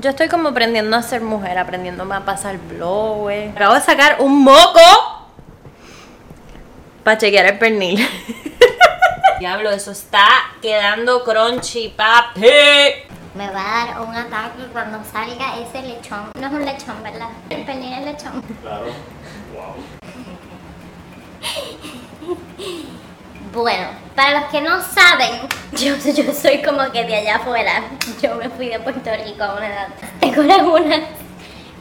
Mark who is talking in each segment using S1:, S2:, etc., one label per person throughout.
S1: Yo estoy como aprendiendo a ser mujer, aprendiéndome a pasar blower. Acabo de sacar un moco para chequear el pernil. Diablo, eso está quedando crunchy, papi.
S2: Me va a dar un ataque cuando salga ese lechón. No es un lechón, ¿verdad? El pernil es lechón.
S3: Claro. Wow.
S2: Bueno, para los que no saben, yo, soy como que de allá afuera. Yo me fui de Puerto Rico a una edad. Tengo lagunas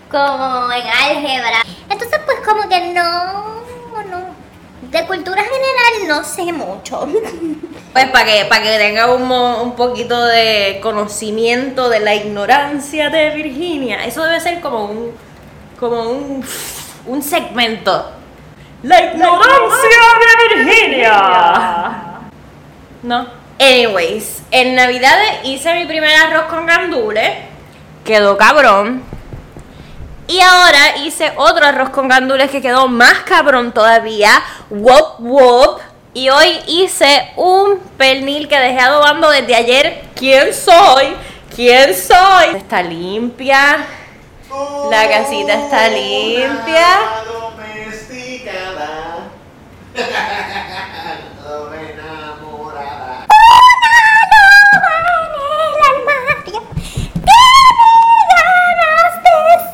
S2: como en álgebra. Entonces, pues como que no, no. De cultura general no sé mucho.
S1: Pues para que, para que tenga un, un poquito de conocimiento de la ignorancia de Virginia. Eso debe ser como un, como un, un segmento. La ignorancia de Virginia. No. Anyways, en Navidad hice mi primer arroz con gandules. Quedó cabrón. Y ahora hice otro arroz con gandules que quedó más cabrón todavía. Wop wop. Y hoy hice un pernil que dejé adobando desde ayer. ¿Quién soy? ¿Quién soy? Está limpia. La casita está limpia.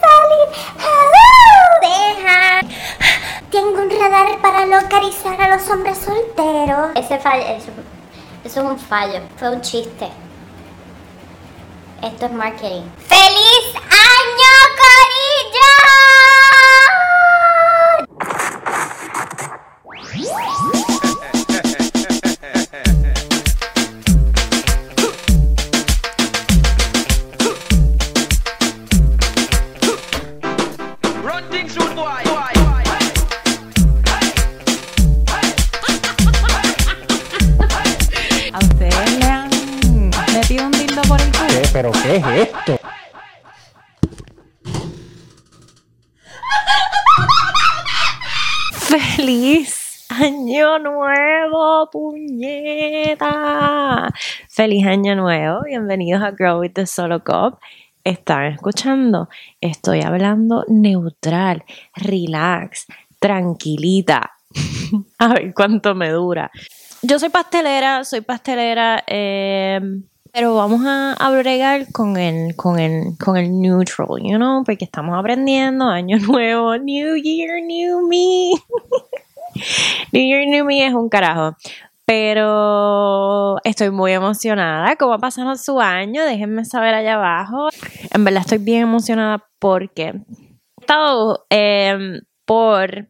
S2: Salir. Deja. Tengo un radar para localizar a los hombres solteros. Ese fallo, eso, eso es un fallo, fue un chiste. Esto es marketing. ¡Feliz
S4: ¿Qué? ¿Pero qué es esto?
S1: ¡Feliz Año Nuevo, puñeta! ¡Feliz Año Nuevo! Bienvenidos a Grow with the Solo Cup. Están escuchando, estoy hablando neutral, relax, tranquilita. A ver cuánto me dura. Yo soy pastelera, soy pastelera, eh, pero vamos a, a bregar con el, con, el, con el neutral, you know, porque estamos aprendiendo, año nuevo, new year, new me. New Year, New Me es un carajo. Pero estoy muy emocionada. ¿Cómo ha pasado su año? Déjenme saber allá abajo. En verdad estoy bien emocionada porque he estado eh, por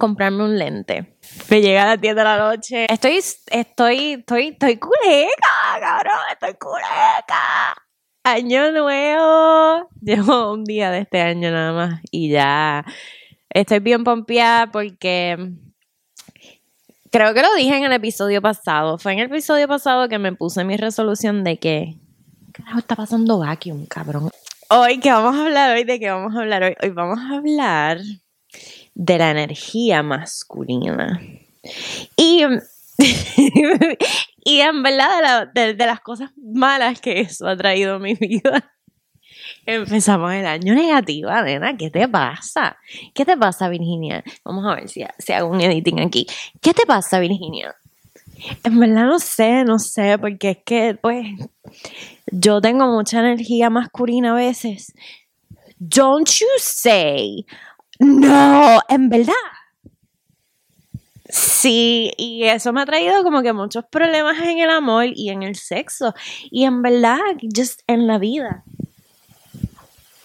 S1: comprarme un lente. Me llega a las 10 de la noche. Estoy, estoy, estoy, estoy culeca, cabrón. Estoy culeca. Año nuevo. Llevo un día de este año nada más y ya estoy bien pompeada porque creo que lo dije en el episodio pasado. Fue en el episodio pasado que me puse mi resolución de que ¿qué carajo está pasando vacuum, cabrón? Hoy, ¿qué vamos a hablar hoy? ¿De qué vamos a hablar hoy? Hoy vamos a hablar de la energía masculina. Y, y en verdad de, la- de- de las cosas malas que eso ha traído a mi vida. Empezamos el año negativa, nena. ¿Qué te pasa? ¿Qué te pasa, Virginia? Vamos a ver si hago un editing aquí. ¿Qué te pasa, Virginia? En verdad no sé, no sé, porque es que, pues, yo tengo mucha energía masculina a veces. Don't you say. No, en verdad. Sí, y eso me ha traído como que muchos problemas en el amor y en el sexo. Y en verdad, just en la vida.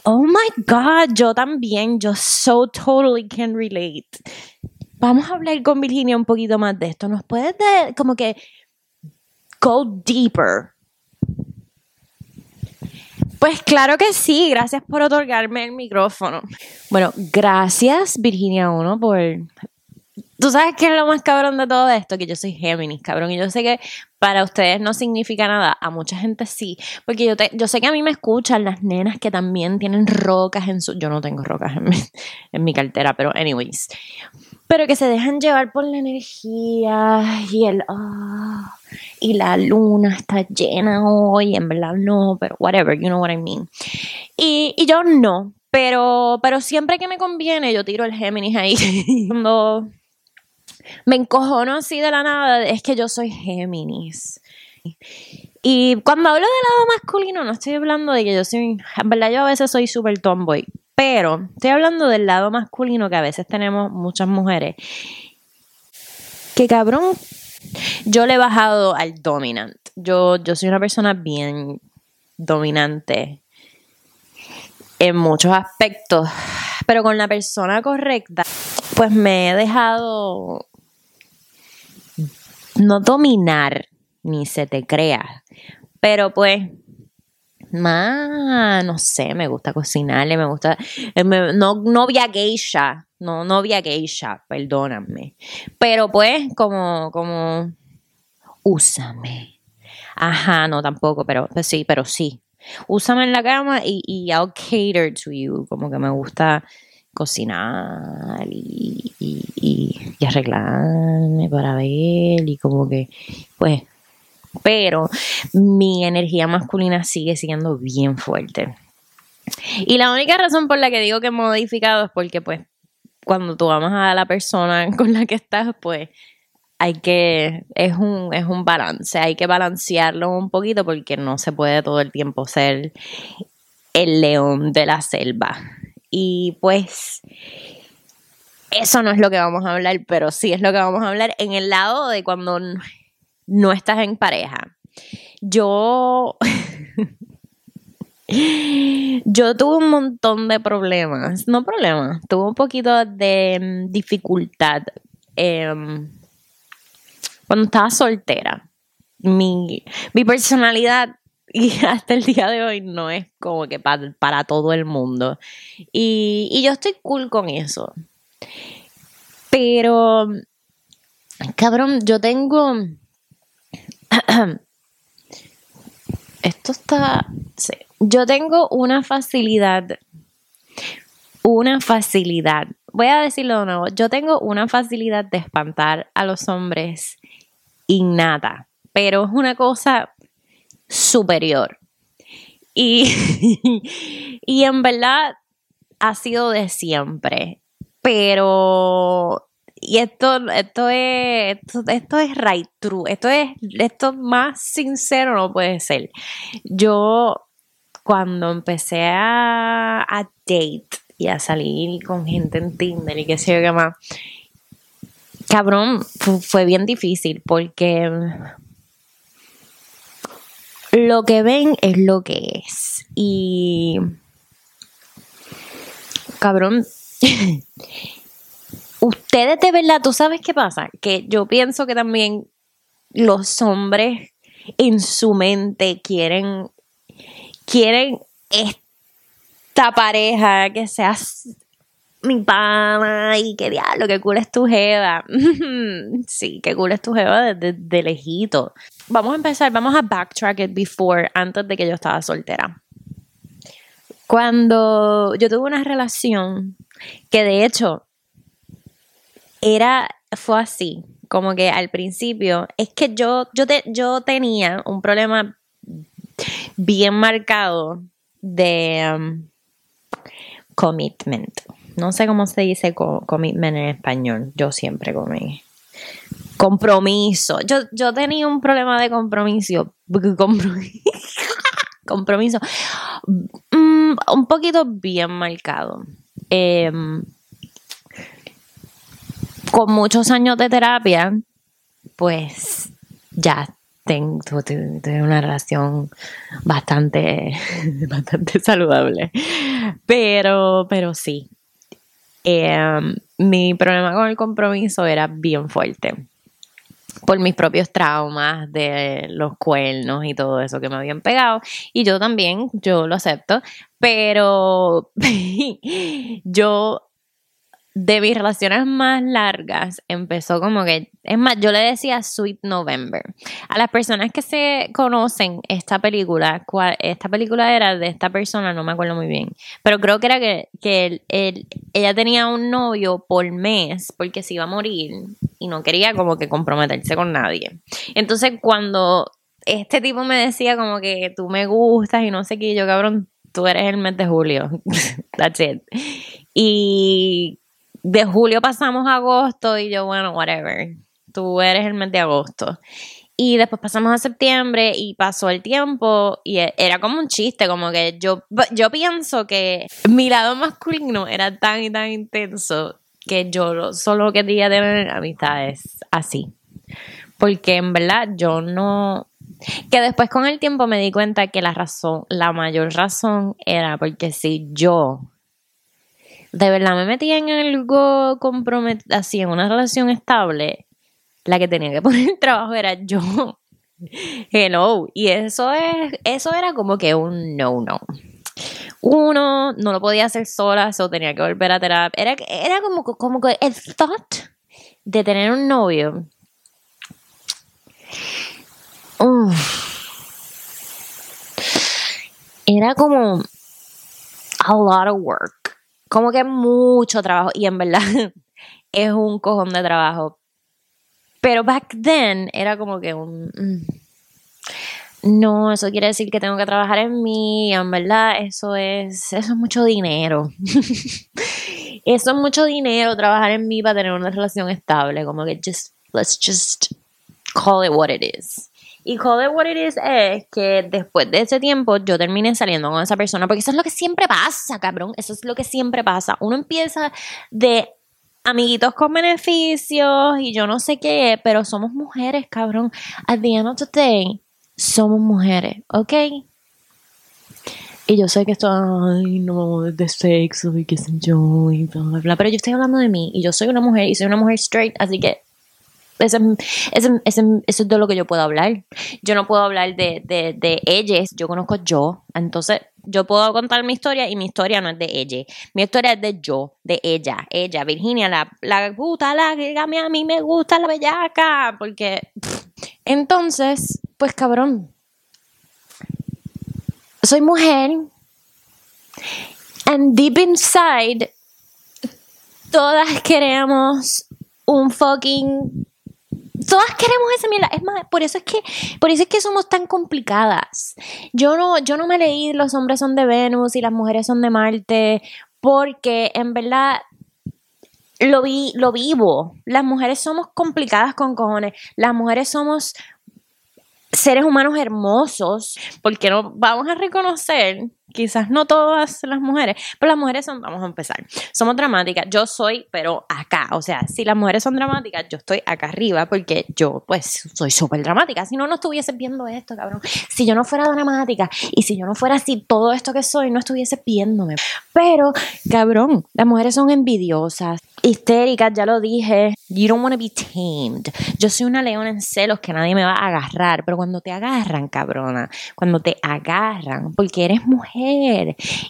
S1: Oh my God, yo también, yo so totally can relate. Vamos a hablar con Virginia un poquito más de esto. ¿Nos puedes de- como que go deeper? Pues claro que sí, gracias por otorgarme el micrófono. Bueno, gracias Virginia 1 por... Tú sabes qué es lo más cabrón de todo esto, que yo soy Géminis, cabrón, y yo sé que para ustedes no significa nada, a mucha gente sí, porque yo, te- yo sé que a mí me escuchan las nenas que también tienen rocas en su... Yo no tengo rocas en mi, en mi cartera, pero anyways. Pero que se dejan llevar por la energía y el ah, y la luna está llena hoy, en verdad no, pero whatever, you know what I mean. Y, y yo no, pero, pero siempre que me conviene yo tiro el Géminis ahí. Cuando me encojono así de la nada, es que yo soy Géminis. Y cuando hablo del lado masculino, no estoy hablando de que yo soy, en verdad yo a veces soy súper tomboy, pero estoy hablando del lado masculino que a veces tenemos muchas mujeres. Que cabrón, yo le he bajado al dominant. Yo, yo soy una persona bien dominante en muchos aspectos, pero con la persona correcta, pues me he dejado no dominar, ni se te crea, pero pues no sé, me gusta cocinarle, me gusta, eh, me- no novia geisha, no novia geisha, perdóname, pero pues como, como, úsame, ajá, no tampoco, pero pues sí, pero sí, úsame en la cama y, y I'll cater to you, como que me gusta cocinar y, y, y arreglarme para ver y como que, pues, pero mi energía masculina sigue siendo bien fuerte. Y la única razón por la que digo que he modificado es porque, pues, cuando tú amas a la persona con la que estás, pues, hay que, es un, es un balance, hay que balancearlo un poquito porque no se puede todo el tiempo ser el león de la selva. Y pues, eso no es lo que vamos a hablar, pero sí es lo que vamos a hablar en el lado de cuando no estás en pareja. Yo. Yo tuve un montón de problemas, no problemas, tuve un poquito de mm, dificultad em, cuando estaba soltera. Mi, mi personalidad, y hasta el día de hoy, no es como que pa- para todo el mundo. Y, y yo estoy cool con eso. Pero, cabrón, yo tengo. Esto está. sí. Yo tengo una facilidad. Una facilidad. Voy a decirlo de nuevo. Yo tengo una facilidad de espantar a los hombres innata. Pero es una cosa superior. Y, y en verdad ha sido de siempre. Pero y esto, esto es, esto, esto es right true, esto es, esto más sincero no puede ser. Yo cuando empecé a, a date y a salir con gente en Tinder y qué sé yo qué más, cabrón, fu- fue bien difícil porque lo que ven es lo que es. Y cabrón, ustedes de verdad, ¿tú sabes qué pasa? Que yo pienso que también los hombres en su mente quieren, quieren esta pareja que seas mi pana y que diablo, que cool es tu jeva. sí, que cool es tu jeva desde de, de lejito. Vamos a empezar, vamos a backtrack it before, antes de que yo estaba soltera. Cuando yo tuve una relación que de hecho era, fue así, como que al principio, es que yo, yo, te, yo tenía un problema bien marcado de um, commitment. No sé cómo se dice co commitment en español. Yo siempre comí. Compromiso. Yo, yo tenía un problema de compromiso. Compromiso. Mm, un poquito bien marcado. Eh, con muchos años de terapia, pues ya tengo, tuve una relación bastante, bastante saludable. Pero, pero sí. Eh, mi problema con el compromiso era bien fuerte. Por mis propios traumas de los cuernos y todo eso que me habían pegado. Y yo también, yo lo acepto. Pero yo de mis relaciones más largas empezó como que, es más, yo le decía Sweet November. A las personas que se conocen esta película, esta película era de esta persona, no me acuerdo muy bien, pero creo que era que, que él- ella tenía un novio por mes porque se iba a morir y no quería como que comprometerse con nadie. Entonces cuando este tipo me decía como que tú me gustas y no sé qué, yo cabrón, tú eres el mes de julio. That's it. Y de julio pasamos a agosto y yo, bueno, whatever. Tú eres el mes de agosto. Y después pasamos a septiembre y pasó el tiempo y e- era como un chiste, como que yo, yo pienso que mi lado masculino era tan y tan intenso que yo lo- solo quería tener amistades así. Porque en verdad yo no, que después con el tiempo me di cuenta que la razón, la mayor razón era porque si yo de verdad me metía en algo compromet así, en una relación estable, la que tenía que poner el trabajo era yo. Hello. Y eso es, eso era como que un no no. Uno, no lo podía hacer sola, eso tenía que volver a terapia. Era, era como, como que el thought de tener un novio. Era como a lot of work. Como que mucho trabajo. Y en verdad es un cojón de trabajo. Pero back then era como que un. mm, No, eso quiere decir que tengo que trabajar en mí. En verdad, eso es. Eso es mucho dinero. eso es mucho dinero, trabajar en mí para tener una relación estable. Como que just. Let's just call it what it is. Y it what it is es que después de ese tiempo yo terminé saliendo con esa persona, porque eso es lo que siempre pasa, cabrón. Eso es lo que siempre pasa. Uno empieza de amiguitos con beneficios y yo no sé qué, pero somos mujeres, cabrón. At the end of the day, somos mujeres, ¿ok? Y yo sé que esto, ay, no, de sexo y qué sé yo, y bla, bla, bla. Pero yo estoy hablando de mí y yo soy una mujer y soy una mujer straight, así que ese, eso es de lo que yo puedo hablar. Yo no puedo hablar de, de, de ellas, yo conozco yo. Entonces, yo puedo contar mi historia y mi historia no es de ella. Mi historia es de yo, de ella. Ella, Virginia, la, la puta, la que a mí, me gusta la bellaca. Porque, entonces, pues cabrón. Soy mujer. And deep inside, todas queremos un fucking todas queremos esa mierda. Es más, por eso es que, por eso es que somos tan complicadas. Yo no, yo no me leí los hombres son de Venus y las mujeres son de Marte, porque en verdad lo vi, lo vivo. Las mujeres somos complicadas con cojones. Las mujeres somos seres humanos hermosos, porque no vamos a reconocer, quizás no todas las mujeres, pero las mujeres son, vamos a empezar, somos dramáticas, yo soy, pero acá, o sea, si las mujeres son dramáticas, yo estoy acá arriba, porque yo, pues, soy súper dramática, si no, no estuvieses viendo esto, cabrón, si yo no fuera dramática, y si yo no fuera así, todo esto que soy, no estuviese viéndome, pero, cabrón, las mujeres son envidiosas, histéricas, ya lo dije, you don't want to be tamed, yo soy una leona en celos que nadie me va a agarrar, pero cuando te agarran, cabrona, cuando te agarran, porque eres mujer,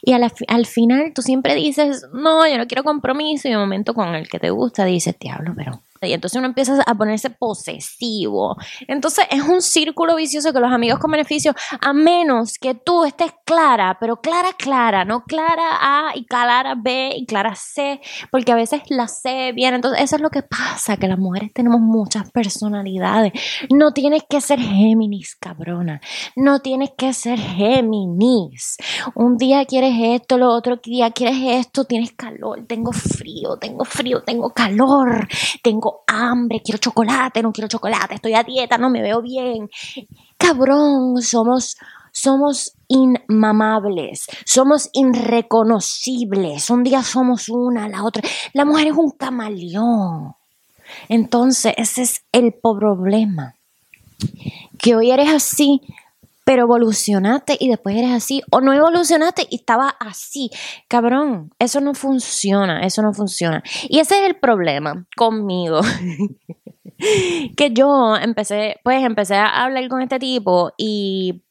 S1: y a la fi- al final tú siempre dices, no, yo no quiero compromiso, y de momento con el que te gusta dices, diablo, pero... Y entonces uno empieza a ponerse posesivo. Entonces es un círculo vicioso que los amigos con beneficio, a menos que tú estés clara, pero clara, clara, no clara A y clara B y clara C, porque a veces la C viene. Entonces eso es lo que pasa, que las mujeres tenemos muchas personalidades. No tienes que ser Géminis, cabrona. No tienes que ser Géminis. Un día quieres esto, lo otro día quieres esto, tienes calor, tengo frío, tengo frío, tengo calor, hambre, quiero chocolate, no quiero chocolate, estoy a dieta, no me veo bien. Cabrón, somos somos inmamables, somos irreconocibles. Un día somos una, la otra. La mujer es un camaleón. Entonces, ese es el problema. Que hoy eres así, pero evolucionaste y después eres así. O no evolucionaste y estaba así. Cabrón, eso no funciona, eso no funciona. Y ese es el problema conmigo. que yo empecé, pues empecé a hablar con este tipo y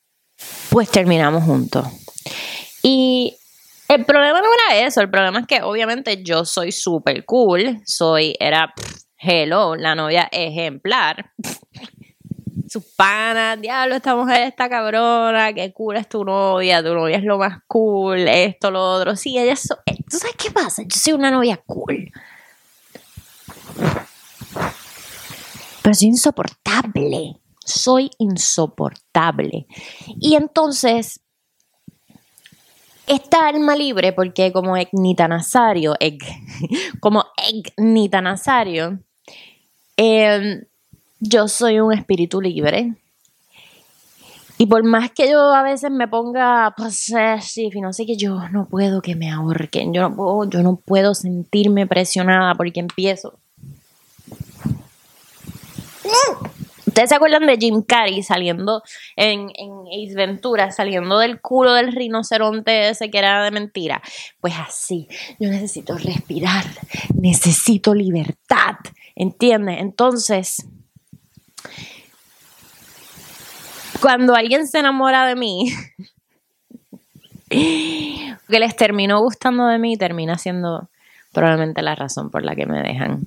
S1: pues terminamos juntos. Y El problema no era eso, el problema es que obviamente yo soy súper cool, soy, era, hello, la novia ejemplar. Sus panas, diablo, esta mujer está cabrona, qué cool es tu novia, tu novia es lo más cool, esto, lo otro. Sí, ella es, eh, ¿tú sabes qué pasa? Yo soy una novia cool. Pero soy insoportable, soy insoportable. Y entonces esta alma libre, porque como Egnita Nazario, como Egnita Nazario, eh, yo soy un espíritu libre. Y por más que yo a veces me ponga possessive y no sé que yo no puedo que me ahorquen, yo no puedo, yo no puedo sentirme presionada porque empiezo. ¿Ustedes se acuerdan de Jim Carrey saliendo en, en Ace Ventura, saliendo del culo del rinoceronte ese que era de mentira? Pues así, yo necesito respirar, necesito libertad, ¿entiendes? Entonces, cuando alguien se enamora de mí, que les terminó gustando de mí, termina siendo probablemente la razón por la que me dejan.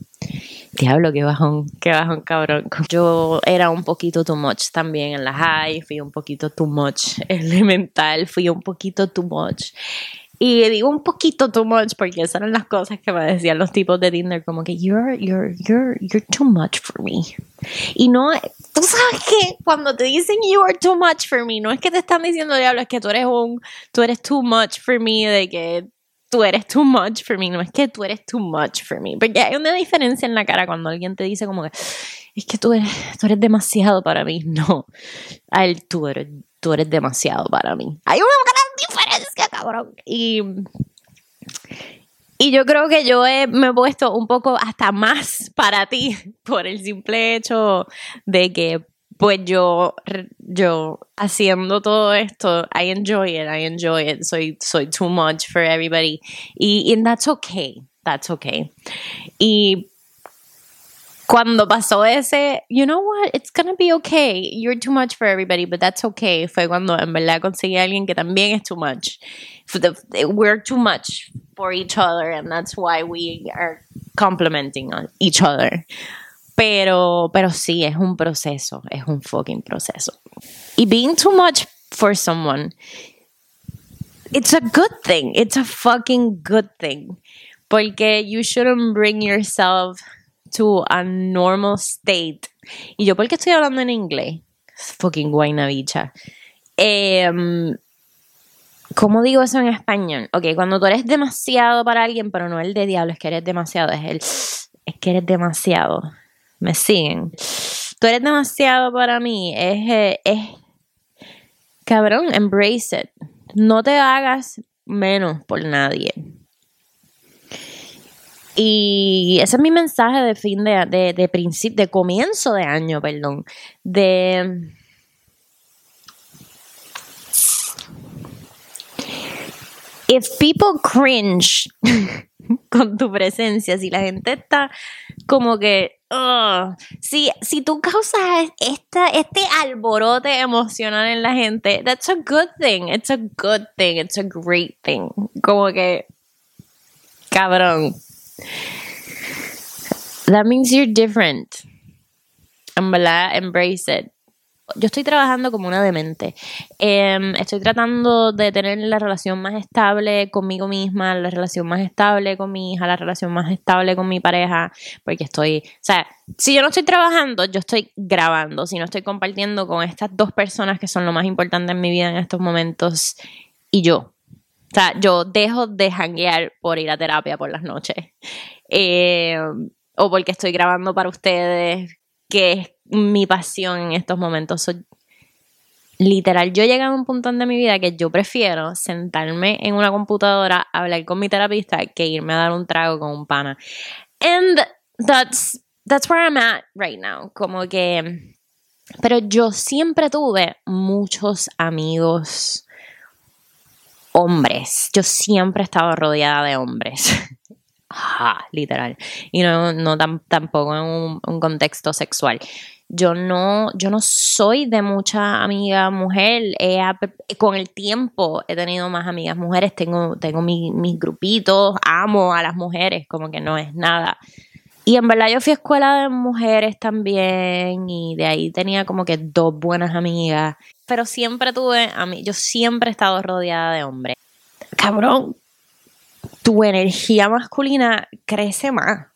S1: Diablo, qué bajón, qué bajón, cabrón. Yo era un poquito too much también en la high, fui un poquito too much elemental, fui un poquito too much. Y digo un poquito too much porque esas eran las cosas que me decían los tipos de Tinder, como que you're, you're, you're, you're too much for me. Y no, tú sabes que cuando te dicen you are too much for me, no es que te están diciendo diablo, es que tú eres un, tú eres too much for me, de que tú eres too much for me, no es que tú eres too much for me, porque hay una diferencia en la cara cuando alguien te dice como que es que tú eres, tú eres demasiado para mí, no, a él tú eres, tú eres demasiado para mí. Hay una gran diferencia, cabrón. Y, y yo creo que yo he- me he puesto un poco hasta más para ti por el simple hecho de que pues yo, yo haciendo todo esto, I enjoy it, I enjoy it, soy, soy too much for everybody. Y and that's okay, that's okay. Y cuando pasó ese, you know what, it's gonna be okay, you're too much for everybody, but that's okay, fue cuando en verdad conseguí a alguien que también es too much. The- we're too much for each other, and that's why we are complementing on each other. Pero, pero sí, es un proceso, es un fucking proceso. Y being too much for someone, it's a good thing. It's a fucking good thing. Porque you shouldn't bring yourself to a normal state. Y yo, ¿por qué estoy hablando en inglés? Fucking guaynabicha. Em, ¿Cómo digo eso en español? Ok, cuando tú eres demasiado para alguien, pero no el de diablo, es que eres demasiado, es el. Es que eres demasiado. ¿Me siguen? Tú eres demasiado para mí. Es, eh, es. Cabrón, embrace it. No te hagas menos por nadie. Y ese es mi mensaje de fin de, de, de de comienzo de año, perdón. De. If people cringe con tu presencia, si la gente está como que. si, si tú causas esta, este alborote emocional en la gente, that's a good thing. It's a good thing. It's a great thing. Como que. Cabrón. That means you're different. En verdad, embrace it. Yo estoy trabajando como una demente. Em, estoy tratando de tener la relación más estable conmigo misma, la relación más estable con mi hija, la relación más estable con mi pareja, porque estoy, o sea, si yo no estoy trabajando, yo estoy grabando, si no estoy compartiendo con estas dos personas que son lo más importante en mi vida en estos momentos y yo. O sea, yo dejo de janguear por ir a terapia por las noches. Eh, o porque estoy grabando para ustedes, que es mi pasión en estos momentos. Literal, yo llegué a un punto de mi vida que yo prefiero sentarme en una computadora, hablar con mi terapista, que irme a dar un trago con un pana. And that's, that's where I'm at right now. Como que. Pero yo siempre tuve muchos amigos hombres. Yo siempre estaba rodeada de hombres. Literal. Y no, no tam- tampoco en un, contexto sexual. Yo no, yo no soy de mucha amiga mujer. He con el tiempo he tenido más amigas mujeres. Tengo, tengo mi- mis grupitos. Amo a las mujeres, como que no es nada. Y en verdad yo fui a escuela de mujeres también y de ahí tenía como que dos buenas amigas. Pero siempre tuve, a mí, yo siempre he estado rodeada de hombres. Cabrón, tu energía masculina crece más.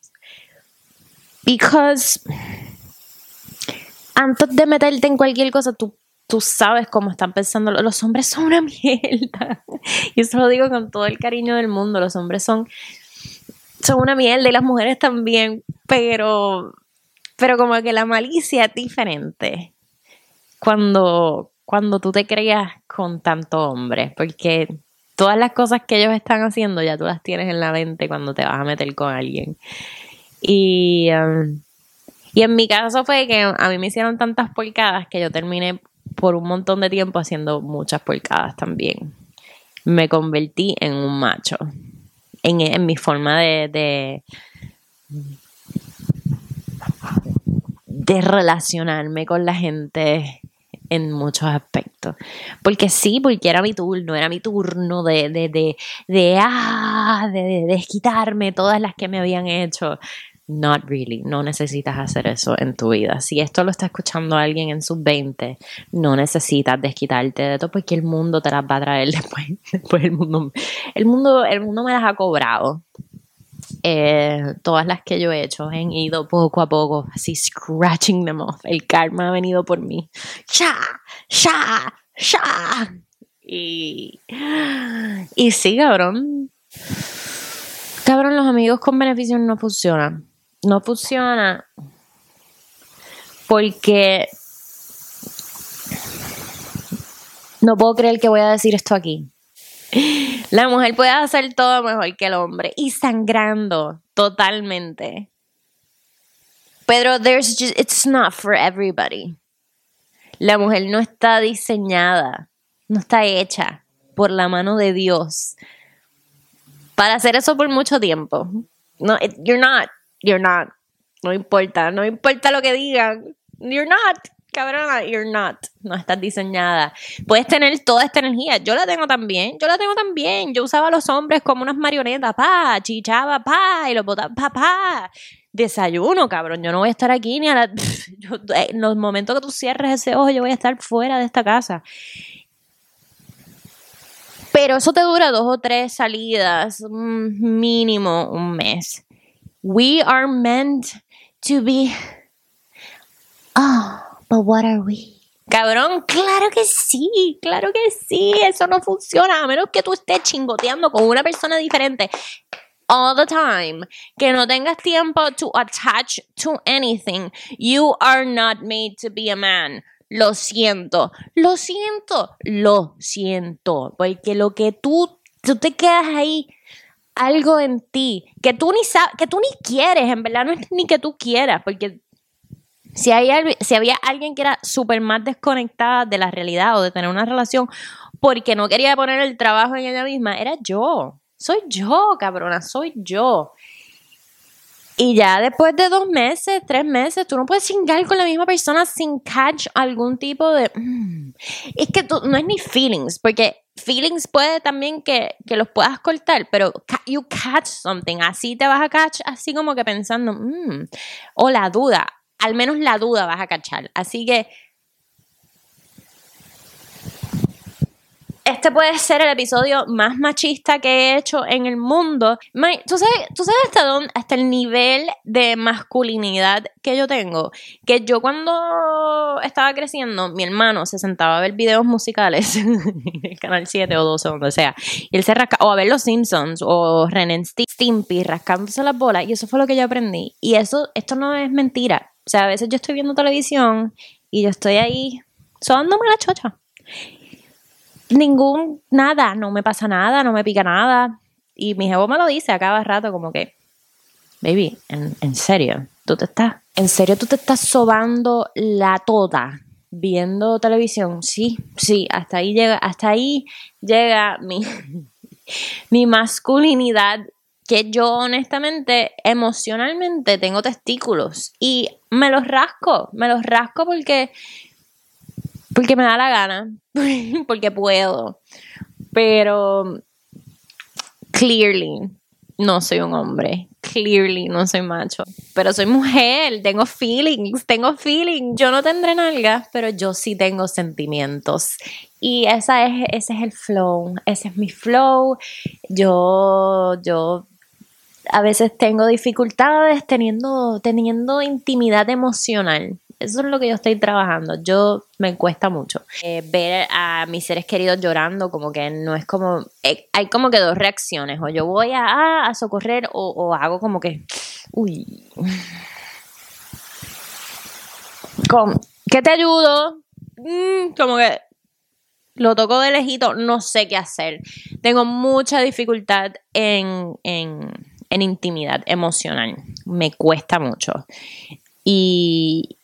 S1: Because antes de meterte en cualquier cosa, tú, tú sabes cómo están pensando. Los hombres son una mierda. Y eso lo digo con todo el cariño del mundo. Los hombres son, son una mierda y las mujeres también. Pero, pero como que la malicia es diferente cuando, cuando tú te creas con tanto hombre. Porque todas las cosas que ellos están haciendo ya tú las tienes en la mente cuando te vas a meter con alguien. Y, um, y en mi caso fue que a mí me hicieron tantas porcadas que yo terminé por un montón de tiempo haciendo muchas porcadas también. Me convertí en un macho. En, en mi forma de, de, relacionarme con la gente en muchos aspectos. Porque sí, porque era mi turno, era mi turno de, de, de, de, ah, de desquitarme todas las que me habían hecho. Not really, no necesitas hacer eso en tu vida. Si esto lo está escuchando alguien en sus 20, no necesitas desquitarte de todo porque el mundo te las va a traer después. Después el mundo, el mundo, el mundo me las ha cobrado. Eh, todas las que yo he hecho han ido poco a poco, así scratching them off. El karma ha venido por mí. ¡Ya! ¡Ya! ¡Ya! Y, y sí, cabrón. Cabrón, los amigos con beneficios no funcionan. No funciona porque no puedo creer que voy a decir esto aquí. La mujer puede hacer todo mejor que el hombre y sangrando totalmente. Pero there's just, it's not for everybody. La mujer no está diseñada, no está hecha por la mano de Dios para hacer eso por mucho tiempo. No, it- you're not, you're not. No importa, no importa lo que digan. You're not, cabrona, you're not. No estás diseñada. Puedes tener toda esta energía. Yo la tengo también, yo la tengo también. Yo usaba a los hombres como unas marionetas, pa, chichaba, pa, y los botaba, pa, pa. Desayuno, cabrón. Yo no voy a estar aquí ni a la. yo- en los momentos que tú cierres ese ojo, yo voy a estar fuera de esta casa. Pero eso te dura dos o tres salidas, mm, mínimo un mes. We are meant to be. Oh, but what are we? Cabrón, claro que sí, claro que sí, eso no funciona a menos que tú estés chingoteando con una persona diferente all the time, que no tengas tiempo to attach to anything. You are not made to be a man. Lo siento, lo siento, lo siento, porque lo que tú, tú te quedas ahí, algo en ti, que tú ni sabes, que tú ni quieres, en verdad no es ni que tú quieras, porque si, hay, si había alguien que era súper más desconectada de la realidad o de tener una relación porque no quería poner el trabajo en ella misma, era yo. Soy yo, cabrona, soy yo. Y ya después de dos meses, tres meses, tú no puedes cingar con la misma persona sin catch algún tipo de... mm. Es que tú, no es ni feelings, porque feelings puede también que, que los puedas cortar, pero you catch something, así te vas a catch, así como que pensando, mm, o la duda, al menos la duda vas a cachar. Así que este puede ser el episodio más machista que he hecho en el mundo. ¿Tú sabes, tú sabes hasta dónde, hasta el nivel de masculinidad que yo tengo? Que yo cuando estaba creciendo, mi hermano se sentaba a ver videos musicales en el canal 7 o 12 o donde sea. Y él se rasca, o a ver los Simpsons o Ren Stimpy rascándose las bolas. Y eso fue lo que yo aprendí. Y eso, esto no es mentira. O sea, a veces yo estoy viendo televisión y yo estoy ahí sobándome la chocha ningún, nada, no me pasa nada, no me pica nada. Y mi jevo me lo dice a cada rato como que, baby, en, en serio, tú te estás, en serio tú te estás sobando la toda viendo televisión. Sí, sí, hasta ahí llega, hasta ahí llega mi, mi masculinidad que yo honestamente, emocionalmente, tengo testículos y me los rasco, me los rasco porque, porque me da la gana, porque puedo. Pero, clearly, no soy un hombre. Clearly, no soy macho. Pero soy mujer, tengo feelings, tengo feelings. Yo no tendré nalgas, pero yo sí tengo sentimientos. Y esa es, ese es el flow, ese es mi flow. Yo, yo a veces tengo dificultades teniendo, teniendo intimidad emocional. Eso es lo que yo estoy trabajando. Yo me cuesta mucho eh, ver a mis seres queridos llorando, como que no es como. eh, hay como que dos reacciones. O yo voy a, socorrer, o, hago como que. Uy. ¿Qué te ayudo? Mm, como que lo toco de lejito, no sé qué hacer. Tengo mucha dificultad en, en, en intimidad emocional. Me cuesta mucho. Y,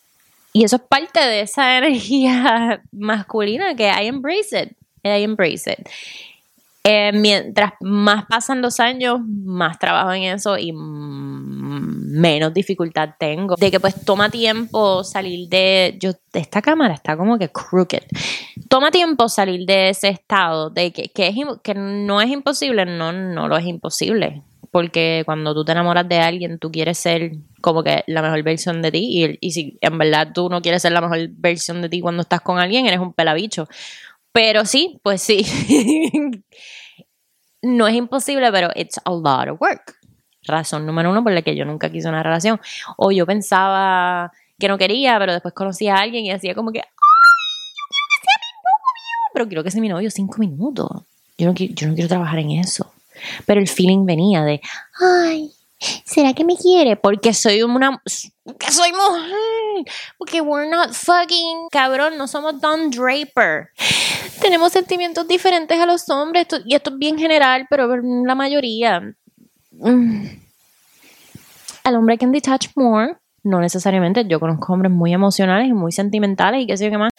S1: y eso es parte de esa energía masculina que I embrace it. I embrace it. Eh, mientras más pasan los años, más trabajo en eso y mm, menos dificultad tengo. De que pues toma tiempo salir de... Yo, esta cámara está como que crooked. Toma tiempo salir de ese estado, de que, que, es, que no es imposible, no, no lo es imposible. Porque cuando tú te enamoras de alguien, tú quieres ser como que la mejor versión de ti. Y, si en verdad tú no quieres ser la mejor versión de ti cuando estás con alguien, eres un pelabicho. Pero sí, pues sí. no es imposible, pero it's a lot of work. Razón número uno por la que yo nunca quise una relación. O yo pensaba que no quería, pero después conocí a alguien y hacía como que, ¡ay, yo quiero que sea mi! Pero quiero que sea mi novio cinco minutos. Yo no, yo no quiero trabajar en eso. Pero el feeling venía de, ay, ¿será que me quiere? Porque soy una, que soy mujer. Porque we're not fucking, cabrón, no somos Don Draper. Tenemos sentimientos diferentes a los hombres, esto- y esto es bien general, pero la mayoría. mm, Al hombre can detach more. No necesariamente, yo conozco hombres muy emocionales y muy sentimentales y qué sé yo qué más.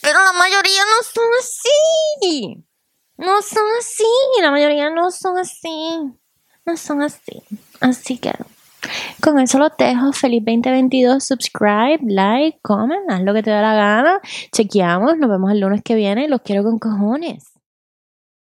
S1: Pero la mayoría no son así. No son así. La mayoría no son así. No son así. Así que con eso lo dejo. Feliz 2022. Subscribe, like, comment, haz lo que te dé la gana. Chequeamos. Nos vemos el lunes que viene. Los quiero con cojones.